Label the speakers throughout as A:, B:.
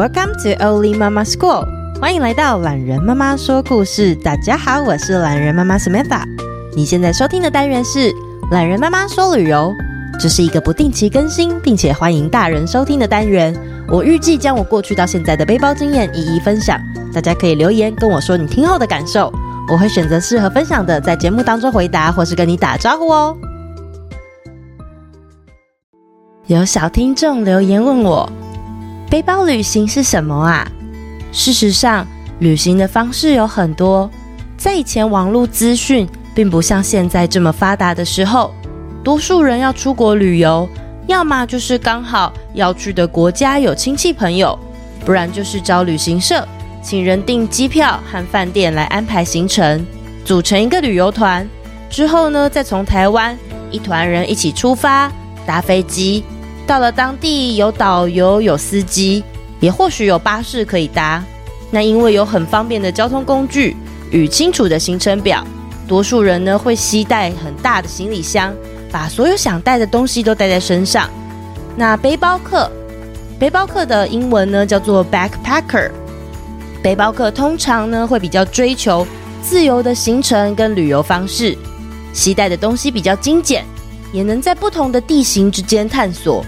A: Welcome to Oli Mama School，欢迎来到懒人妈妈说故事。大家好，我是懒人妈妈 Samantha。你现在收听的单元是懒人妈妈说旅游，这是一个不定期更新，并且欢迎大人收听的单元。我预计将我过去到现在的背包经验一一分享，大家可以留言跟我说你听后的感受，我会选择适合分享的，在节目当中回答或是跟你打招呼哦。有小听众留言问我，背包旅行是什么啊？事实上，旅行的方式有很多。在以前网络资讯并不像现在这么发达的时候，多数人要出国旅游，要么就是刚好要去的国家有亲戚朋友，不然就是找旅行社，请人订机票和饭店来安排行程，组成一个旅游团。之后呢，再从台湾一团人一起出发，搭飞机。到了当地，有导游，有司机，也或许有巴士可以搭。那因为有很方便的交通工具与清楚的行程表，多数人呢会携带很大的行李箱，把所有想带的东西都带在身上。那背包客，背包客的英文呢叫做 backpacker。背包客通常呢会比较追求自由的行程跟旅游方式，携带的东西比较精简，也能在不同的地形之间探索。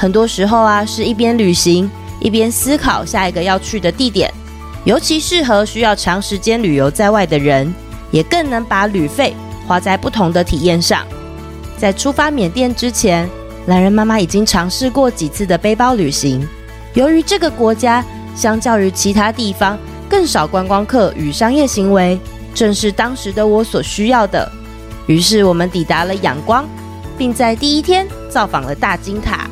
A: 很多时候啊，是一边旅行一边思考下一个要去的地点，尤其适合需要长时间旅游在外的人，也更能把旅费花在不同的体验上。在出发缅甸之前，懒人妈妈已经尝试过几次的背包旅行。由于这个国家相较于其他地方更少观光客与商业行为，正是当时的我所需要的。于是我们抵达了仰光，并在第一天造访了大金塔。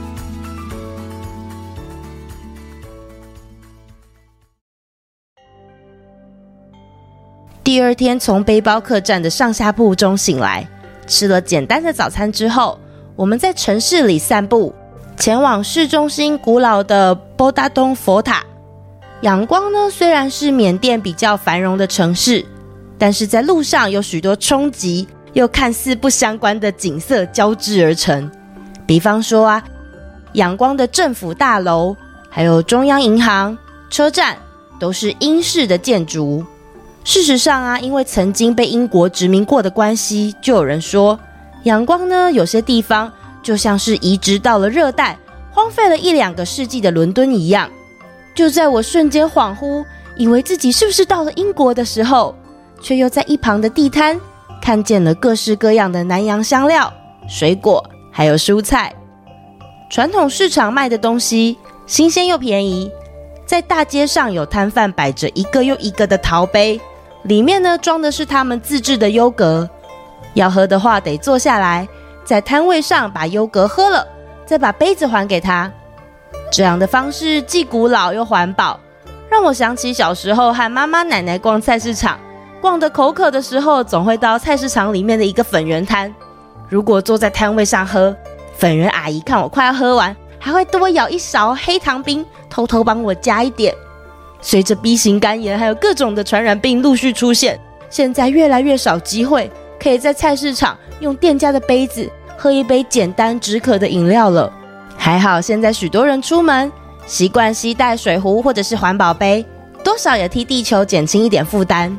A: 第二天，从背包客栈的上下铺中醒来，吃了简单的早餐之后，我们在城市里散步，前往市中心古老的波达东佛塔。仰光呢，虽然是缅甸比较繁荣的城市，但是在路上有许多冲击又看似不相关的景色交织而成。比方说啊，仰光的政府大楼，还有中央银行、车站，都是英式的建筑。事实上啊，因为曾经被英国殖民过的关系，就有人说，阳光呢，有些地方就像是移植到了热带，荒废了一两个世纪的伦敦一样。就在我瞬间恍惚，以为自己是不是到了英国的时候，却又在一旁的地摊看见了各式各样的南洋香料、水果，还有蔬菜。传统市场卖的东西新鲜又便宜，在大街上有摊贩摆着一个又一个的陶杯。里面呢，装的是他们自制的优格，要喝的话得坐下来，在摊位上把优格喝了，再把杯子还给他。这样的方式既古老又环保，让我想起小时候和妈妈奶奶逛菜市场，逛得口渴的时候，总会到菜市场里面的一个粉圆摊。如果坐在摊位上喝，粉圆阿姨看我快要喝完，还会多舀一勺黑糖冰，偷偷帮我加一点。随着 B 型肝炎还有各种的传染病陆续出现，现在越来越少机会可以在菜市场用店家的杯子喝一杯简单止渴的饮料了。还好现在许多人出门习惯携带水壶或者是环保杯，多少也替地球减轻一点负担。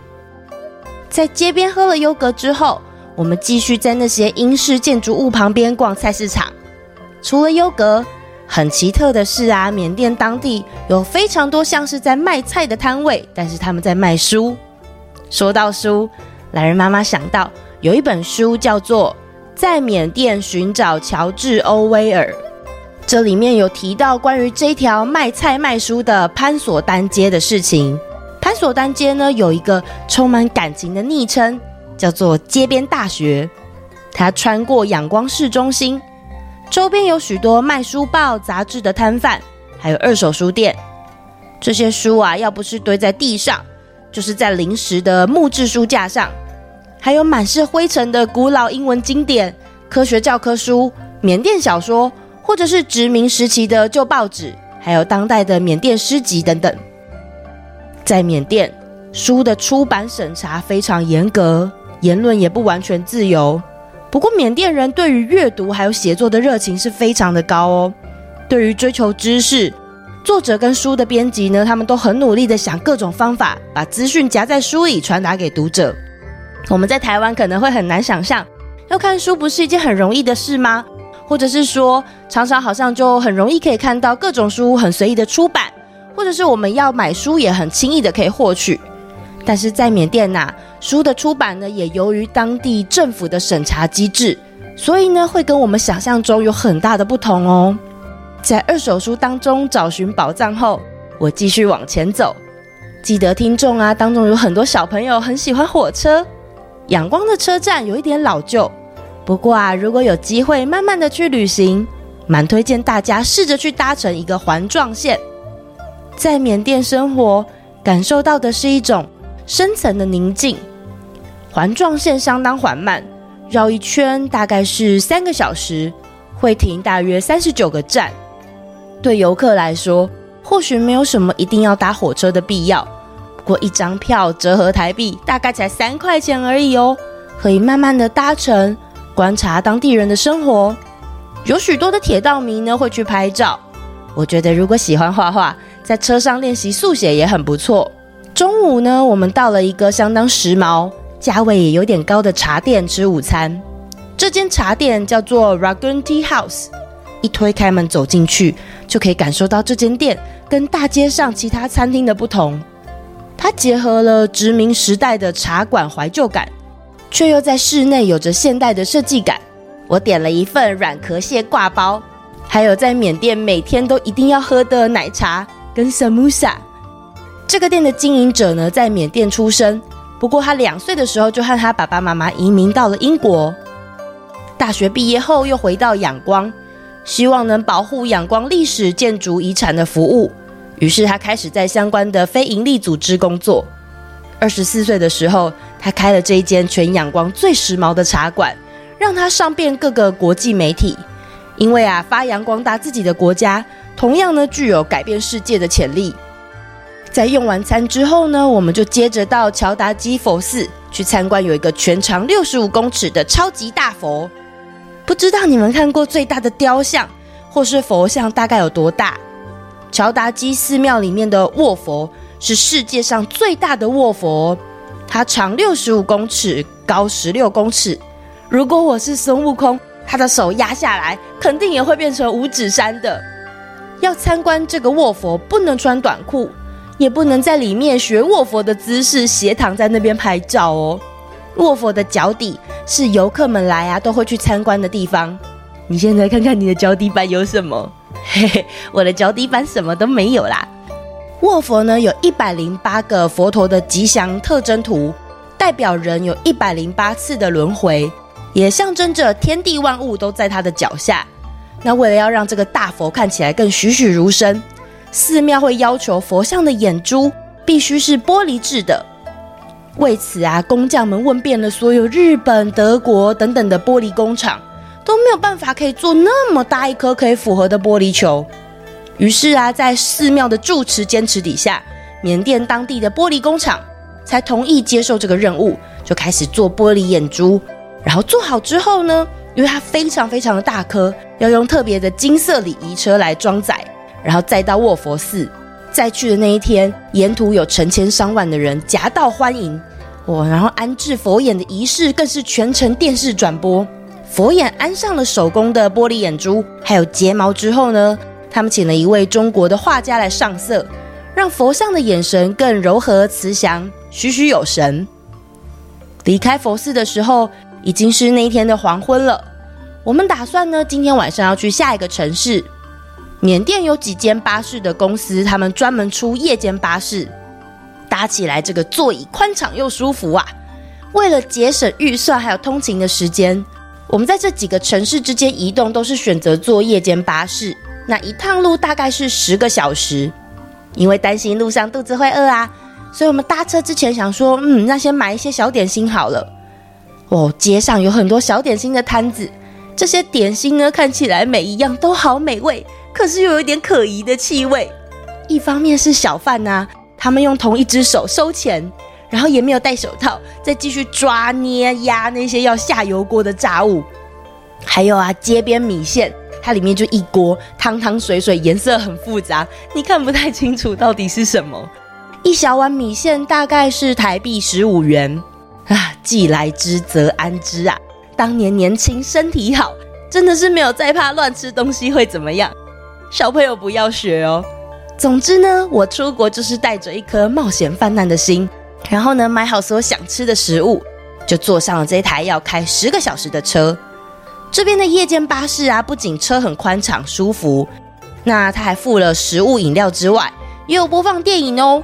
A: 在街边喝了优格之后，我们继续在那些英式建筑物旁边逛菜市场。除了优格。很奇特的是啊，缅甸当地有非常多像是在卖菜的摊位，但是他们在卖书。说到书，榄仁妈妈想到有一本书叫做《在缅甸寻找乔治·欧威尔》，这里面有提到关于这条卖菜卖书的潘索丹街的事情。潘索丹街呢，有一个充满感情的昵称，叫做“街边大学”。它穿过仰光市中心。周边有许多卖书报、杂志的摊贩，还有二手书店。这些书啊，要不是堆在地上，就是在临时的木质书架上。还有满是灰尘的古老英文经典、科学教科书、缅甸小说，或者是殖民时期的旧报纸，还有当代的缅甸诗集等等。在缅甸，书的出版审查非常严格，言论也不完全自由。不过，缅甸人对于阅读还有写作的热情是非常的高哦。对于追求知识、作者跟书的编辑呢，他们都很努力的想各种方法，把资讯夹在书里传达给读者。我们在台湾可能会很难想象，要看书不是一件很容易的事吗？或者是说，常常好像就很容易可以看到各种书很随意的出版，或者是我们要买书也很轻易的可以获取。但是在缅甸呐、书的出版呢，也由于当地政府的审查机制，所以呢，会跟我们想象中有很大的不同哦。在二手书当中找寻宝藏后，我继续往前走。记得听众啊，当中有很多小朋友很喜欢火车。仰光的车站有一点老旧，不过啊，如果有机会慢慢的去旅行，蛮推荐大家试着去搭乘一个环状线。在缅甸生活，感受到的是一种深层的宁静。环状线相当缓慢，绕一圈大概是三个小时，会停大约三十九个站。对游客来说，或许没有什么一定要搭火车的必要。不过一张票折合台币大概才三块钱而已哦，可以慢慢的搭乘，观察当地人的生活。有许多的铁道迷呢会去拍照。我觉得如果喜欢画画，在车上练习速写也很不错。中午呢，我们到了一个相当时髦、价位也有点高的茶店吃午餐。这间茶店叫做 Ragun Tea House。一推开门走进去，就可以感受到这间店跟大街上其他餐厅的不同。它结合了殖民时代的茶馆怀旧感，却又在室内有着现代的设计感。我点了一份软壳蟹挂包，还有在缅甸每天都一定要喝的奶茶跟 samosa。这个店的经营者呢，在缅甸出生，不过他两岁的时候就和他爸爸妈妈移民到了英国。大学毕业后又回到仰光，希望能保护仰光历史建筑遗产的服务。于是他开始在相关的非营利组织工作。二十四岁的时候，他开了这一间全仰光最时髦的茶馆，让他上遍各个国际媒体。因为啊，发扬光大自己的国家，同样呢具有改变世界的潜力。在用完餐之后呢，我们就接着到乔达基佛寺去参观，有一个全长六十五公尺的超级大佛。不知道你们看过最大的雕像或是佛像大概有多大？乔达基寺庙里面的卧佛是世界上最大的卧佛，它长六十五公尺，高十六公尺。如果我是孙悟空，他的手压下来，肯定也会变成五指山的。要参观这个卧佛，不能穿短裤，也不能在里面学卧佛的姿势斜躺在那边拍照哦。卧佛的脚底是游客们来啊都会去参观的地方。你现在看看你的脚底板有什么？嘿嘿，我的脚底板什么都没有啦。卧佛呢，有一百零八个佛陀的吉祥特征图，代表人有一百零八次的轮回，也象征着天地万物都在他的脚下。那为了要让这个大佛看起来更栩栩如生，寺庙会要求佛像的眼珠必须是玻璃制的。为此啊，工匠们问遍了所有日本、德国等等的玻璃工厂。都没有办法可以做那么大一颗可以符合的玻璃球，于是啊，在寺庙的住持坚持底下，缅甸当地的玻璃工厂才同意接受这个任务，就开始做玻璃眼珠。然后做好之后呢，因为它非常非常的大颗，要用特别的金色礼仪车来装载，然后再到卧佛寺。再去的那一天，沿途有成千上万的人夹道欢迎，哇！然后安置佛眼的仪式更是全程电视转播。佛眼安上了手工的玻璃眼珠，还有睫毛之后呢，他们请了一位中国的画家来上色，让佛像的眼神更柔和慈祥，栩栩有神。离开佛寺的时候，已经是那一天的黄昏了。我们打算呢，今天晚上要去下一个城市。缅甸有几间巴士的公司，他们专门出夜间巴士，搭起来这个座椅宽敞又舒服啊。为了节省预算，还有通勤的时间。我们在这几个城市之间移动，都是选择坐夜间巴士。那一趟路大概是十个小时，因为担心路上肚子会饿啊，所以我们搭车之前想说，嗯，那先买一些小点心好了。哦，街上有很多小点心的摊子，这些点心呢，看起来每一样都好美味，可是又有一点可疑的气味。一方面是小贩呐，他们用同一只手收钱。然后也没有戴手套，再继续抓捏压那些要下油锅的炸物，还有啊，街边米线，它里面就一锅汤汤水水，颜色很复杂，你看不太清楚到底是什么。一小碗米线大概是台币十五元啊，既来之则安之啊。当年年轻身体好，真的是没有再怕乱吃东西会怎么样。小朋友不要学哦。总之呢，我出国就是带着一颗冒险犯难的心，然后呢，买好所有想吃的食物，就坐上了这台要开十个小时的车。这边的夜间巴士啊，不仅车很宽敞舒服，那它还附了食物饮料之外，也有播放电影哦。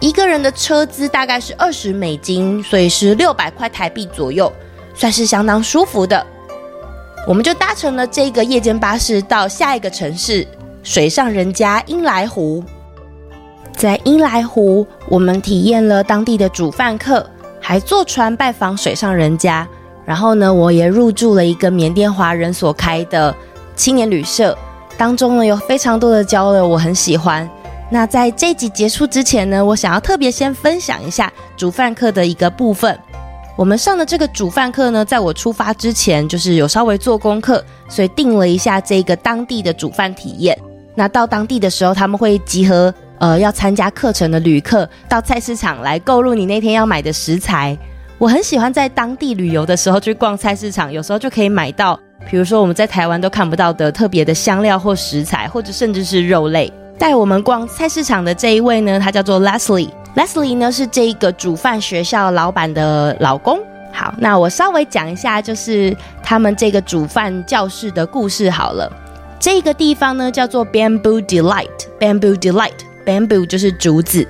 A: 一个人的车资大概是二十美金，所以是六百块台币左右，算是相当舒服的。我们就搭乘了这个夜间巴士到下一个城市。水上人家英莱湖，在英莱湖，我们体验了当地的煮饭课，还坐船拜访水上人家。然后呢，我也入住了一个缅甸华人所开的青年旅社，当中呢有非常多的交流，我很喜欢。那在这集结束之前呢，我想要特别先分享一下煮饭课的一个部分。我们上的这个煮饭课呢，在我出发之前，就是有稍微做功课，所以定了一下这个当地的煮饭体验。那到当地的时候，他们会集合呃要参加课程的旅客到菜市场来购入你那天要买的食材。我很喜欢在当地旅游的时候去逛菜市场，有时候就可以买到，比如说我们在台湾都看不到的特别的香料或食材，或者甚至是肉类。带我们逛菜市场的这一位呢，他叫做 Leslie。Leslie 呢是这个煮饭学校老板的老公。好，那我稍微讲一下，就是他们这个煮饭教室的故事好了。这个地方呢叫做 Bamboo Delight，Bamboo Delight，Bamboo 就是竹子。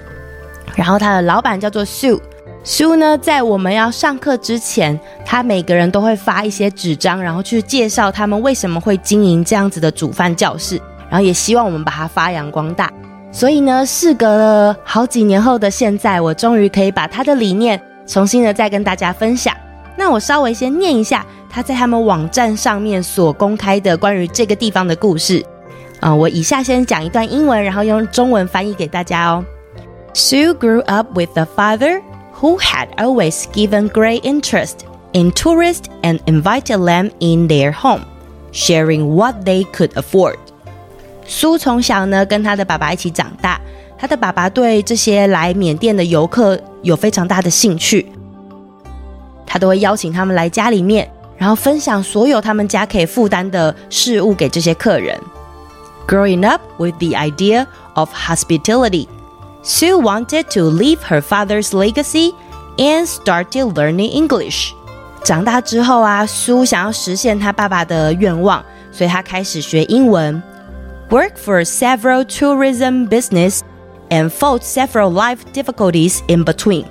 A: 然后他的老板叫做 Sue，Sue 呢在我们要上课之前，他每个人都会发一些纸张，然后去介绍他们为什么会经营这样子的煮饭教室，然后也希望我们把它发扬光大。所以呢，事隔了好几年后的现在，我终于可以把他的理念重新的再跟大家分享。那我稍微先念一下他在他们网站上面所公开的关于这个地方的故事。啊、呃，我以下先讲一段英文，然后用中文翻译给大家哦。Sue grew up with a father who had always given great interest in tourists and invited them in their home, sharing what they could afford. 苏从小呢跟他的爸爸一起长大，他的爸爸对这些来缅甸的游客有非常大的兴趣，他都会邀请他们来家里面，然后分享所有他们家可以负担的事物给这些客人。Growing up with the idea of hospitality, Sue wanted to leave her father's legacy and started learning English. 长大之后啊，苏想要实现他爸爸的愿望，所以他开始学英文。Worked for several tourism business and fought several life difficulties in between。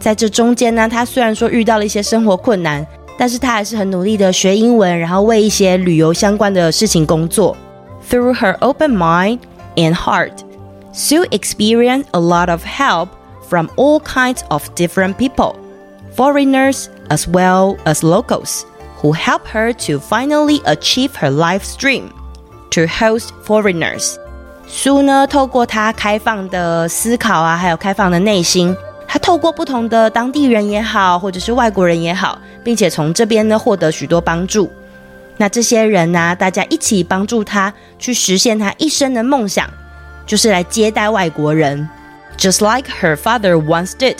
A: 在这中间呢，他虽然说遇到了一些生活困难，但是他还是很努力的学英文，然后为一些旅游相关的事情工作。Through her open mind and heart, Sue experienced a lot of help from all kinds of different people, foreigners as well as locals, who helped her to finally achieve her life's dream. To host foreigners，苏呢，透过他开放的思考啊，还有开放的内心，他透过不同的当地人也好，或者是外国人也好，并且从这边呢获得许多帮助。那这些人呢，大家一起帮助他去实现他一生的梦想，就是来接待外国人，just like her father once did，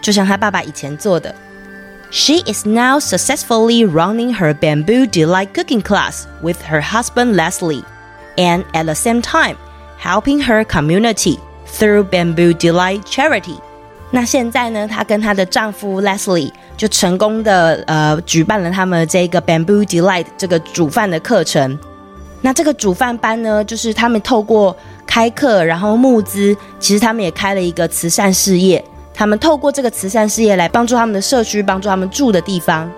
A: 就像他爸爸以前做的。She is now successfully running her Bamboo Delight cooking class with her husband Leslie, and at the same time helping her community through Bamboo Delight Charity. 那现在呢，她跟她的丈夫 Leslie 就成功的呃举办了他们这个 Bamboo Delight 这个煮饭的课程。那这个煮饭班呢，就是他们透过开课，然后募资，其实他们也开了一个慈善事业。 他们透过这个慈善事业来帮助他们的社区，帮助他们住的地方，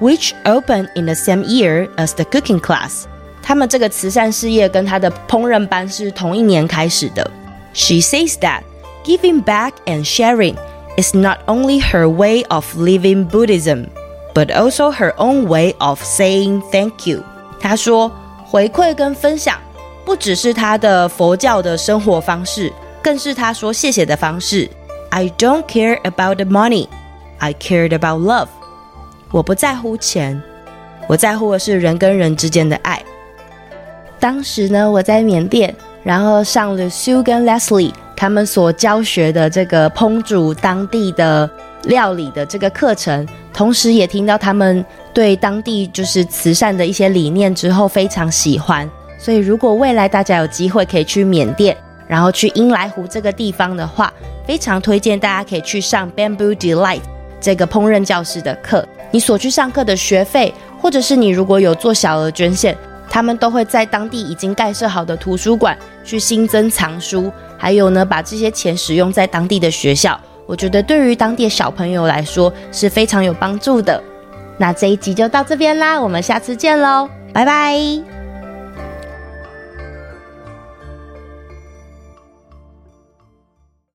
A: which opened in the same year as the cooking class。他们这个慈善事业跟他的烹饪班是同一年开始的。She says that giving back and sharing is not only her way of living Buddhism, but also her own way of saying thank you。她说，回馈跟分享不只是她的佛教的生活方式，更是她说谢谢的方式。 I don't care about the money. I cared about love. 我不在乎钱，我在乎的是人跟人之间的爱。当时呢，我在缅甸，然后上了 Sue 跟 Leslie 他们所教学的这个烹煮当地的料理的这个课程，同时也听到他们对当地就是慈善的一些理念之后，非常喜欢。所以，如果未来大家有机会可以去缅甸，然后去英来湖这个地方的话，非常推荐大家可以去上 Bamboo Delight 这个烹饪教室的课。你所去上课的学费，或者是你如果有做小额捐献。他们都会在当地已经盖设好的图书馆去新增藏书，还有呢，把这些钱使用在当地的学校。我觉得对于当地小朋友来说是非常有帮助的。那这一集就到这边啦，我们下次见喽，拜拜。